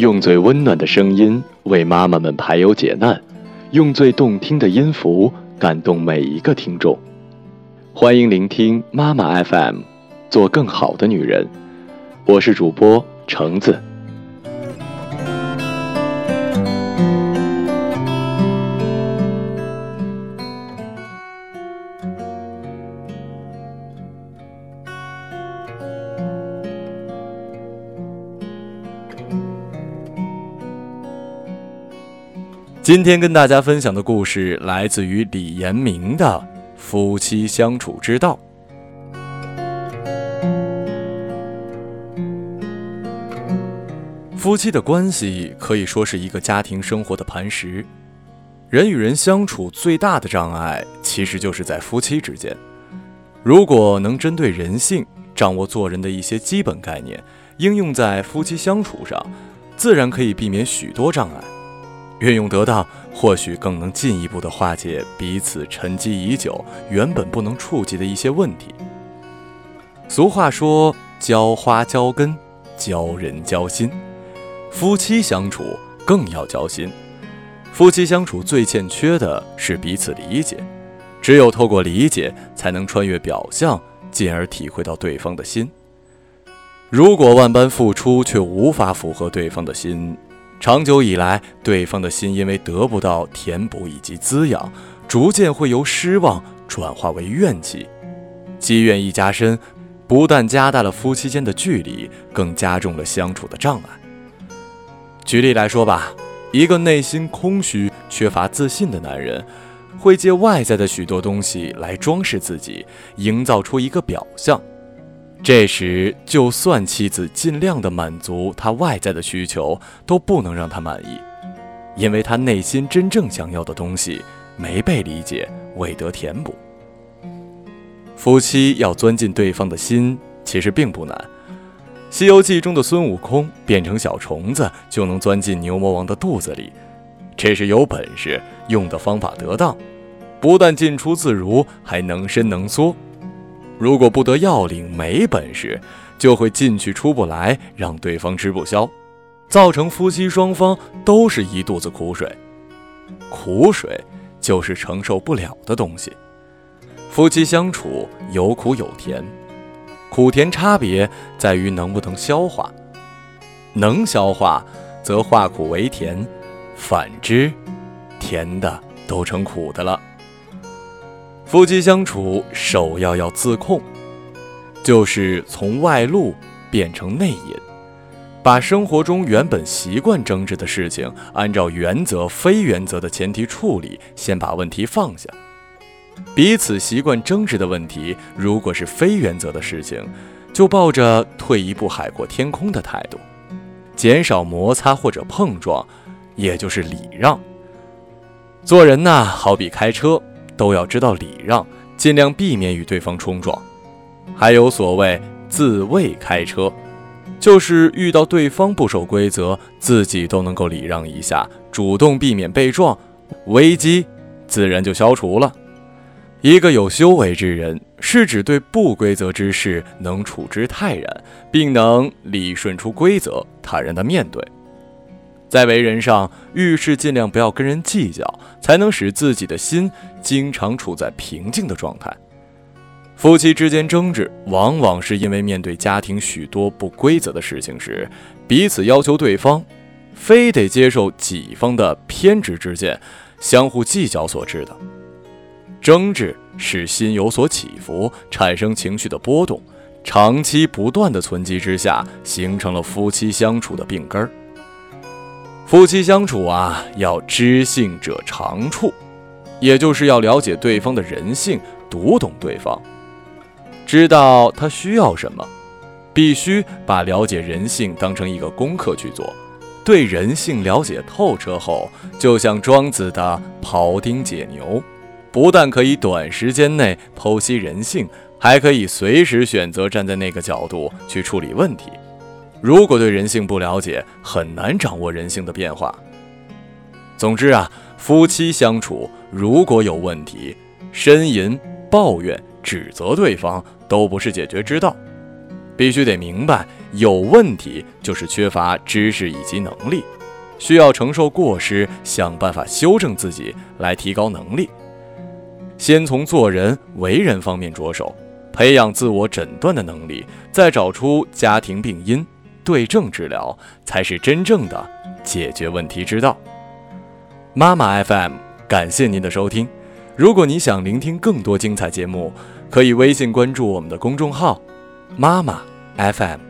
用最温暖的声音为妈妈们排忧解难，用最动听的音符感动每一个听众。欢迎聆听妈妈 FM，做更好的女人。我是主播橙子。今天跟大家分享的故事来自于李延明的《夫妻相处之道》。夫妻的关系可以说是一个家庭生活的磐石，人与人相处最大的障碍其实就是在夫妻之间。如果能针对人性，掌握做人的一些基本概念，应用在夫妻相处上，自然可以避免许多障碍。运用得当，或许更能进一步的化解彼此沉积已久、原本不能触及的一些问题。俗话说：“浇花浇根，教人交心。”夫妻相处更要交心。夫妻相处最欠缺的是彼此理解，只有透过理解，才能穿越表象，进而体会到对方的心。如果万般付出却无法符合对方的心，长久以来，对方的心因为得不到填补以及滋养，逐渐会由失望转化为怨气，积怨一加深，不但加大了夫妻间的距离，更加重了相处的障碍。举例来说吧，一个内心空虚、缺乏自信的男人，会借外在的许多东西来装饰自己，营造出一个表象。这时，就算妻子尽量的满足他外在的需求，都不能让他满意，因为他内心真正想要的东西没被理解，未得填补。夫妻要钻进对方的心，其实并不难。《西游记》中的孙悟空变成小虫子，就能钻进牛魔王的肚子里，这是有本事，用的方法得当，不但进出自如，还能伸能缩。如果不得要领，没本事，就会进去出不来，让对方吃不消，造成夫妻双方都是一肚子苦水。苦水就是承受不了的东西。夫妻相处有苦有甜，苦甜差别在于能不能消化。能消化，则化苦为甜；反之，甜的都成苦的了。夫妻相处，首要要自控，就是从外露变成内隐，把生活中原本习惯争执的事情，按照原则、非原则的前提处理，先把问题放下。彼此习惯争执的问题，如果是非原则的事情，就抱着退一步海阔天空的态度，减少摩擦或者碰撞，也就是礼让。做人呐，好比开车。都要知道礼让，尽量避免与对方冲撞。还有所谓自卫开车，就是遇到对方不守规则，自己都能够礼让一下，主动避免被撞，危机自然就消除了。一个有修为之人，是指对不规则之事能处之泰然，并能理顺出规则，坦然的面对。在为人上，遇事尽量不要跟人计较，才能使自己的心经常处在平静的状态。夫妻之间争执，往往是因为面对家庭许多不规则的事情时，彼此要求对方非得接受己方的偏执之见，相互计较所致的。争执使心有所起伏，产生情绪的波动，长期不断的存积之下，形成了夫妻相处的病根儿。夫妻相处啊，要知性者长处，也就是要了解对方的人性，读懂对方，知道他需要什么，必须把了解人性当成一个功课去做。对人性了解透彻后，就像庄子的庖丁解牛，不但可以短时间内剖析人性，还可以随时选择站在那个角度去处理问题。如果对人性不了解，很难掌握人性的变化。总之啊，夫妻相处如果有问题，呻吟、抱怨、指责对方都不是解决之道，必须得明白，有问题就是缺乏知识以及能力，需要承受过失，想办法修正自己，来提高能力。先从做人为人方面着手，培养自我诊断的能力，再找出家庭病因，对症治疗，才是真正的解决问题之道。妈妈 FM，感谢您的收听。如果你想聆听更多精彩节目，可以微信关注我们的公众号“妈妈 FM”。